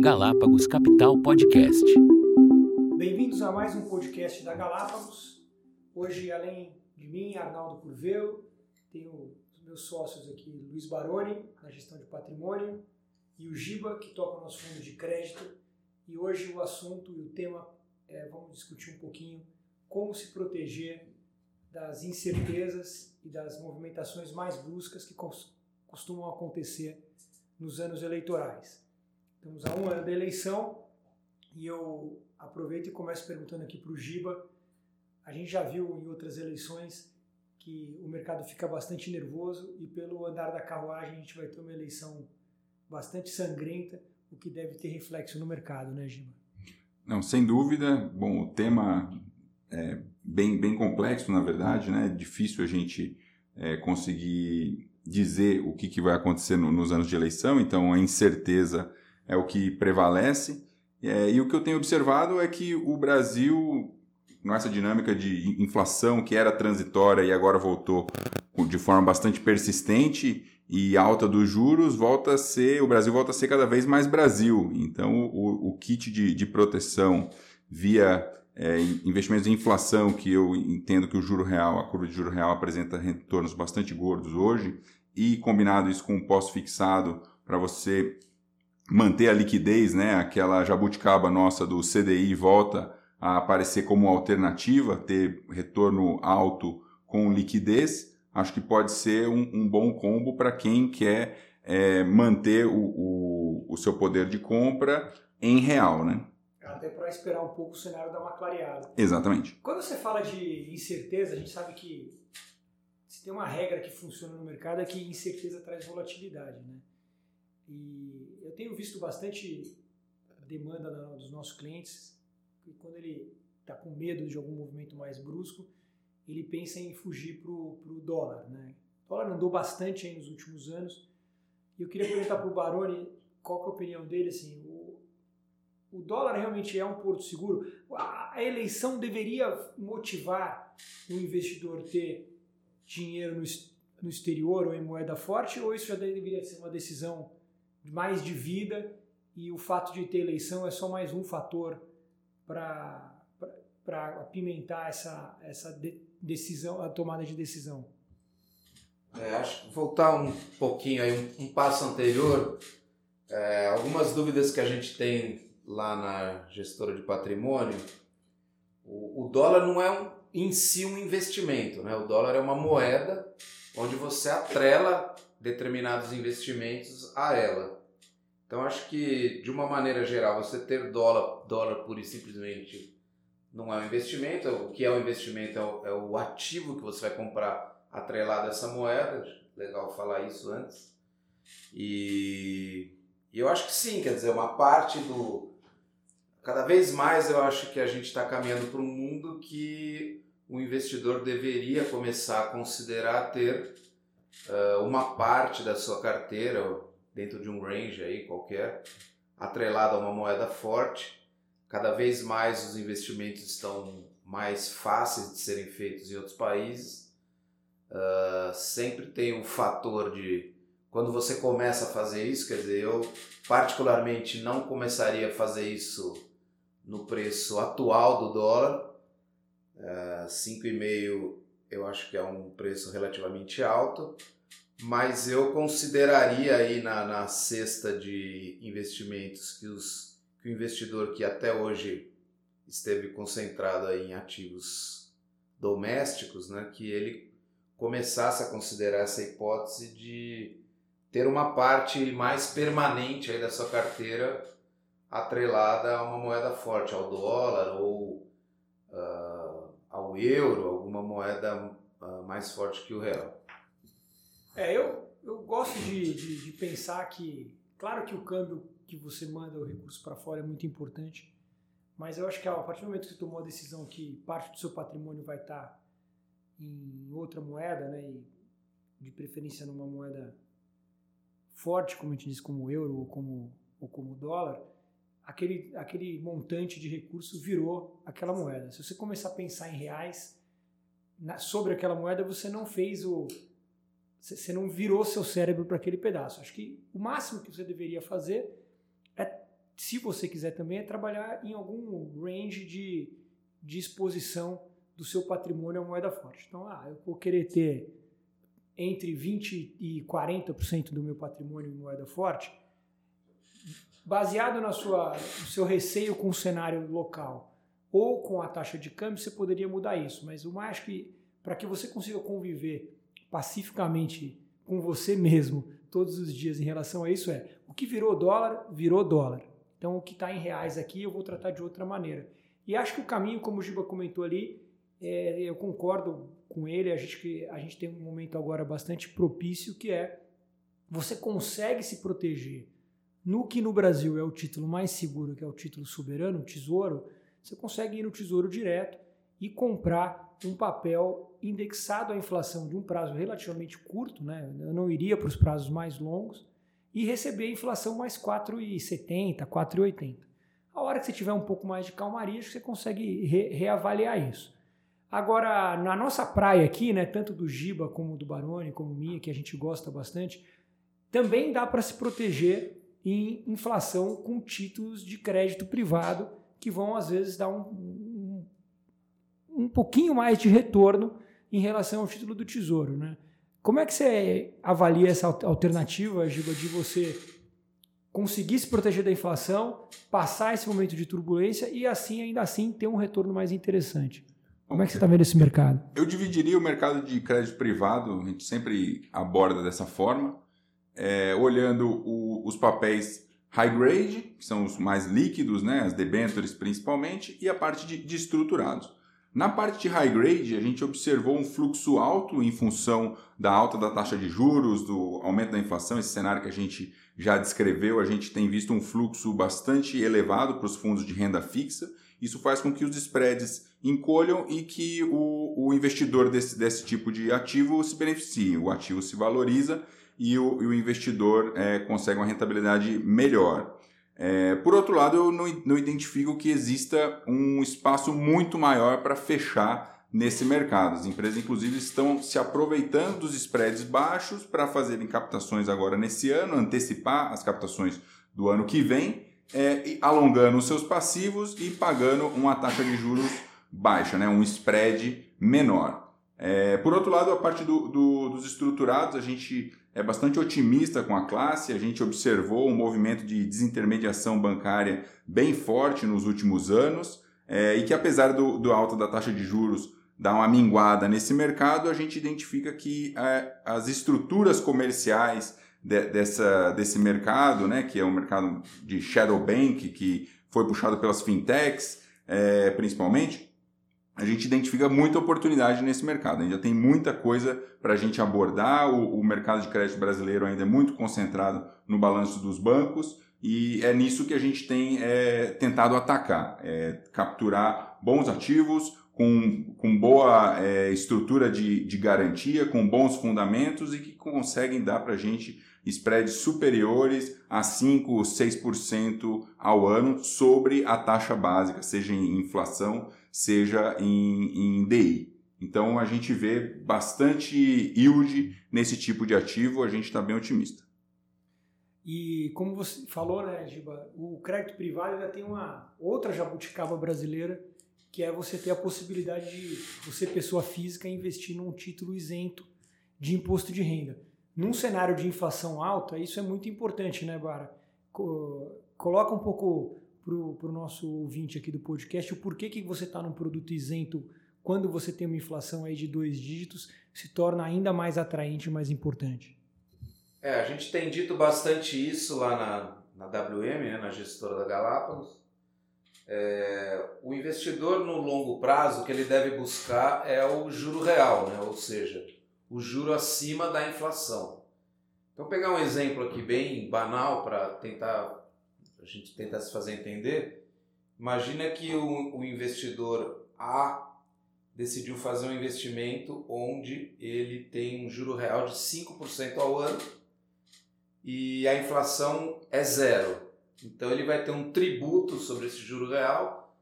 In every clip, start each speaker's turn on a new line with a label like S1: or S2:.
S1: Galápagos Capital Podcast.
S2: Bem-vindos a mais um podcast da Galápagos. Hoje, além de mim, Arnaldo Curvelo, tenho os meus sócios aqui, Luiz Baroni, na gestão de patrimônio, e o Giba, que toca o nosso fundo de crédito. E hoje o assunto e o tema é, vamos discutir um pouquinho como se proteger das incertezas e das movimentações mais bruscas que costumam acontecer nos anos eleitorais. Estamos a um ano da eleição e eu aproveito e começo perguntando aqui para o Giba. A gente já viu em outras eleições que o mercado fica bastante nervoso e pelo andar da carruagem a gente vai ter uma eleição bastante sangrenta, o que deve ter reflexo no mercado, né, Giba?
S3: Não, sem dúvida. Bom, o tema é bem, bem complexo, na verdade, né? É difícil a gente é, conseguir dizer o que, que vai acontecer no, nos anos de eleição, então a incerteza é o que prevalece. É, e o que eu tenho observado é que o Brasil, nessa dinâmica de inflação que era transitória e agora voltou de forma bastante persistente e alta dos juros, volta a ser, o Brasil volta a ser cada vez mais Brasil. Então, o, o kit de, de proteção via é, investimentos em inflação, que eu entendo que o juro real, a curva de juro real apresenta retornos bastante gordos hoje, e combinado isso com um pós-fixado para você manter a liquidez, né, aquela jabuticaba nossa do CDI volta a aparecer como alternativa, ter retorno alto com liquidez, acho que pode ser um, um bom combo para quem quer é, manter o, o, o seu poder de compra em real, né?
S2: até para esperar um pouco o cenário dar uma clareada.
S3: Exatamente.
S2: Quando você fala de incerteza, a gente sabe que se tem uma regra que funciona no mercado é que incerteza traz volatilidade, né? E eu tenho visto bastante demanda dos nossos clientes que quando ele está com medo de algum movimento mais brusco, ele pensa em fugir para o dólar, né? O dólar andou bastante aí nos últimos anos e eu queria perguntar para o Baroni qual é a opinião dele, assim, o dólar realmente é um porto seguro? A eleição deveria motivar o investidor ter dinheiro no, no exterior ou em moeda forte, ou isso já deveria ser uma decisão mais de vida e o fato de ter eleição é só mais um fator para apimentar essa, essa de, decisão, a tomada de decisão?
S4: É, acho que voltar um pouquinho aí, um, um passo anterior, é, algumas dúvidas que a gente tem lá na gestora de patrimônio, o, o dólar não é um, em si um investimento, né? O dólar é uma moeda onde você atrela determinados investimentos a ela. Então acho que de uma maneira geral você ter dólar, dólar pura e simplesmente não é um investimento. O que é um investimento é o, é o ativo que você vai comprar atrelado a essa moeda. Legal falar isso antes. E, e eu acho que sim, quer dizer, uma parte do, cada vez mais eu acho que a gente está caminhando para um mundo que o investidor deveria começar a considerar ter uh, uma parte da sua carteira dentro de um range aí qualquer atrelada a uma moeda forte. Cada vez mais os investimentos estão mais fáceis de serem feitos em outros países. Uh, sempre tem um fator de quando você começa a fazer isso, quer dizer, eu particularmente não começaria a fazer isso no preço atual do dólar. Uh, 5,5 eu acho que é um preço relativamente alto, mas eu consideraria aí na, na cesta de investimentos que, os, que o investidor que até hoje esteve concentrado em ativos domésticos, né, que ele começasse a considerar essa hipótese de ter uma parte mais permanente aí da sua carteira atrelada a uma moeda forte, ao dólar ou uh, ao euro, alguma moeda uh, mais forte que o real.
S2: É, eu, eu gosto de, de, de, pensar que, claro que o câmbio que você manda o recurso para fora é muito importante, mas eu acho que a partir do momento que você tomou a decisão que parte do seu patrimônio vai estar tá em outra moeda, né, e de preferência numa moeda forte, como a gente diz, como o euro ou como, ou como o dólar, aquele, aquele montante de recursos virou aquela moeda. Se você começar a pensar em reais na, sobre aquela moeda, você não fez o. Você não virou seu cérebro para aquele pedaço. Acho que o máximo que você deveria fazer é se você quiser também, é trabalhar em algum range de, de exposição do seu patrimônio à moeda forte. Então, ah, eu vou querer ter entre 20% e 40% do meu patrimônio em moeda forte, baseado na sua, no seu receio com o cenário local ou com a taxa de câmbio, você poderia mudar isso. Mas o mais que, para que você consiga conviver pacificamente com você mesmo todos os dias em relação a isso é o que virou dólar, virou dólar. Então o que está em reais aqui eu vou tratar de outra maneira. E acho que o caminho, como o Giba comentou ali, é, eu concordo com ele, a gente, a gente tem um momento agora bastante propício que é você consegue se proteger no que no Brasil é o título mais seguro, que é o título soberano, o tesouro, você consegue ir no tesouro direto e comprar um papel indexado à inflação de um prazo relativamente curto, né? eu não iria para os prazos mais longos, e receber a inflação mais 4,70, 4,80. A hora que você tiver um pouco mais de calmaria, você consegue re reavaliar isso. Agora, na nossa praia aqui, né, tanto do Giba como do Barone, como minha, que a gente gosta bastante, também dá para se proteger em inflação com títulos de crédito privado que vão às vezes dar um, um, um pouquinho mais de retorno em relação ao título do Tesouro, né? Como é que você avalia essa alternativa, Giba, de você conseguir se proteger da inflação, passar esse momento de turbulência e assim, ainda assim, ter um retorno mais interessante? Como é que você está vendo esse mercado?
S3: Eu dividiria o mercado de crédito privado, a gente sempre aborda dessa forma, é, olhando o, os papéis high grade, que são os mais líquidos, né, as debentures principalmente, e a parte de, de estruturados. Na parte de high grade, a gente observou um fluxo alto em função da alta da taxa de juros, do aumento da inflação, esse cenário que a gente já descreveu, a gente tem visto um fluxo bastante elevado para os fundos de renda fixa. Isso faz com que os spreads encolham e que o, o investidor desse, desse tipo de ativo se beneficie. O ativo se valoriza e o, e o investidor é, consegue uma rentabilidade melhor. É, por outro lado, eu não, não identifico que exista um espaço muito maior para fechar nesse mercado. As empresas, inclusive, estão se aproveitando dos spreads baixos para fazerem captações agora nesse ano, antecipar as captações do ano que vem, é, alongando os seus passivos e pagando uma taxa de juros baixa, né, um spread menor. É, por outro lado, a parte do, do, dos estruturados, a gente é bastante otimista com a classe. A gente observou um movimento de desintermediação bancária bem forte nos últimos anos é, e que, apesar do, do alto da taxa de juros dar uma minguada nesse mercado, a gente identifica que é, as estruturas comerciais de, dessa, desse mercado, né, que é um mercado de shadow bank, que foi puxado pelas fintechs, é, principalmente, a gente identifica muita oportunidade nesse mercado. Ainda tem muita coisa para a gente abordar. O, o, mercado de crédito brasileiro ainda é muito concentrado no balanço dos bancos e é nisso que a gente tem é, tentado atacar, é, capturar bons ativos com, com boa é, estrutura de, de garantia, com bons fundamentos e que conseguem dar para a gente spreads superiores a 5 ou 6% ao ano sobre a taxa básica, seja em inflação, seja em, em DI. Então a gente vê bastante yield nesse tipo de ativo, a gente está bem otimista.
S2: E como você falou, né, Giba, o crédito privado ainda tem uma outra jabuticaba brasileira, que é você ter a possibilidade de você, pessoa física, investir num título isento de imposto de renda. Num cenário de inflação alta, isso é muito importante, né, Bara? Coloca um pouco para o nosso ouvinte aqui do podcast o porquê que você está num produto isento quando você tem uma inflação aí de dois dígitos se torna ainda mais atraente e mais importante.
S4: É, a gente tem dito bastante isso lá na, na WM, né, na gestora da Galápagos. É, o investidor no longo prazo que ele deve buscar é o juro real, né, ou seja, o juro acima da inflação. Então, pegar um exemplo aqui bem banal para tentar a gente tentar se fazer entender. Imagina que o, o investidor A decidiu fazer um investimento onde ele tem um juro real de 5% ao ano e a inflação é zero. Então ele vai ter um tributo sobre esse juro real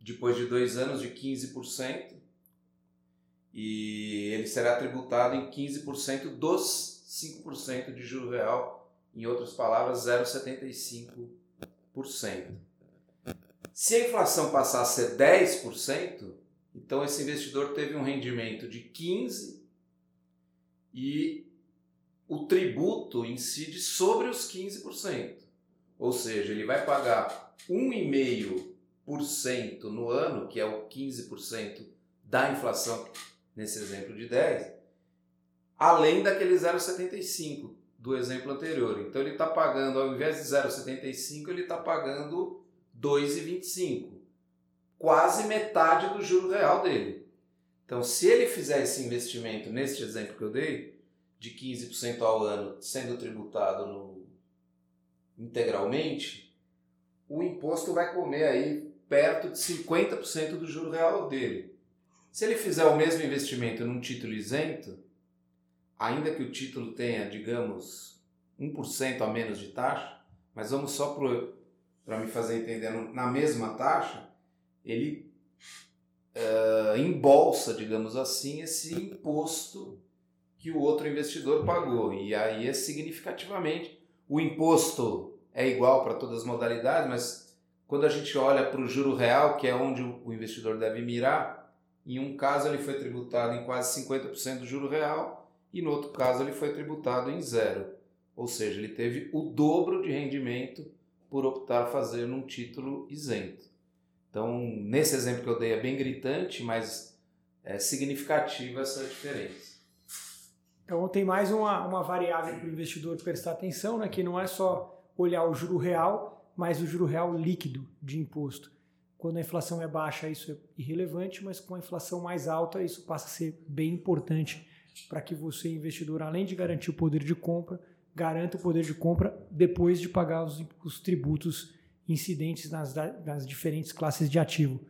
S4: depois de dois anos de 15% e ele será tributado em 15% dos 5% de juro real, em outras palavras, 0,75%. Se a inflação passar a ser 10%, então esse investidor teve um rendimento de 15% e o tributo incide sobre os 15%. Ou seja, ele vai pagar 1,5% no ano, que é o 15% da inflação, nesse exemplo de 10, além daquele 0,75 do exemplo anterior. Então ele está pagando, ao invés de 0,75, ele está pagando 2,25, quase metade do juro real dele. Então, se ele fizer esse investimento, neste exemplo que eu dei, de 15% ao ano sendo tributado no, integralmente, o imposto vai comer aí perto de 50% do juro real dele. Se ele fizer o mesmo investimento num título isento, ainda que o título tenha, digamos, 1% a menos de taxa, mas vamos só para me fazer entender, na mesma taxa, ele uh, embolsa, digamos assim, esse imposto que o outro investidor pagou. E aí é significativamente. O imposto é igual para todas as modalidades, mas quando a gente olha para o juro real, que é onde o investidor deve mirar, em um caso ele foi tributado em quase 50% do juro real e no outro caso ele foi tributado em zero. Ou seja, ele teve o dobro de rendimento por optar fazer num título isento. Então, nesse exemplo que eu dei é bem gritante, mas é significativa essa diferença.
S2: Então tem mais uma, uma variável para o investidor prestar atenção, né, que não é só olhar o juro real, mas o juro real líquido de imposto. Quando a inflação é baixa, isso é irrelevante, mas com a inflação mais alta, isso passa a ser bem importante para que você, investidor, além de garantir o poder de compra, garanta o poder de compra depois de pagar os, os tributos incidentes nas, nas diferentes classes de ativo.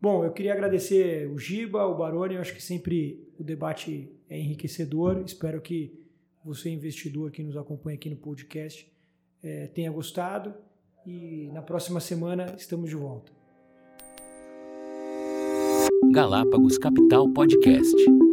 S2: Bom, eu queria agradecer o Giba, o Baroni, eu acho que sempre o debate é enriquecedor. Espero que você, investidor que nos acompanha aqui no podcast, é, tenha gostado e na próxima semana estamos de volta.
S1: Galápagos Capital Podcast.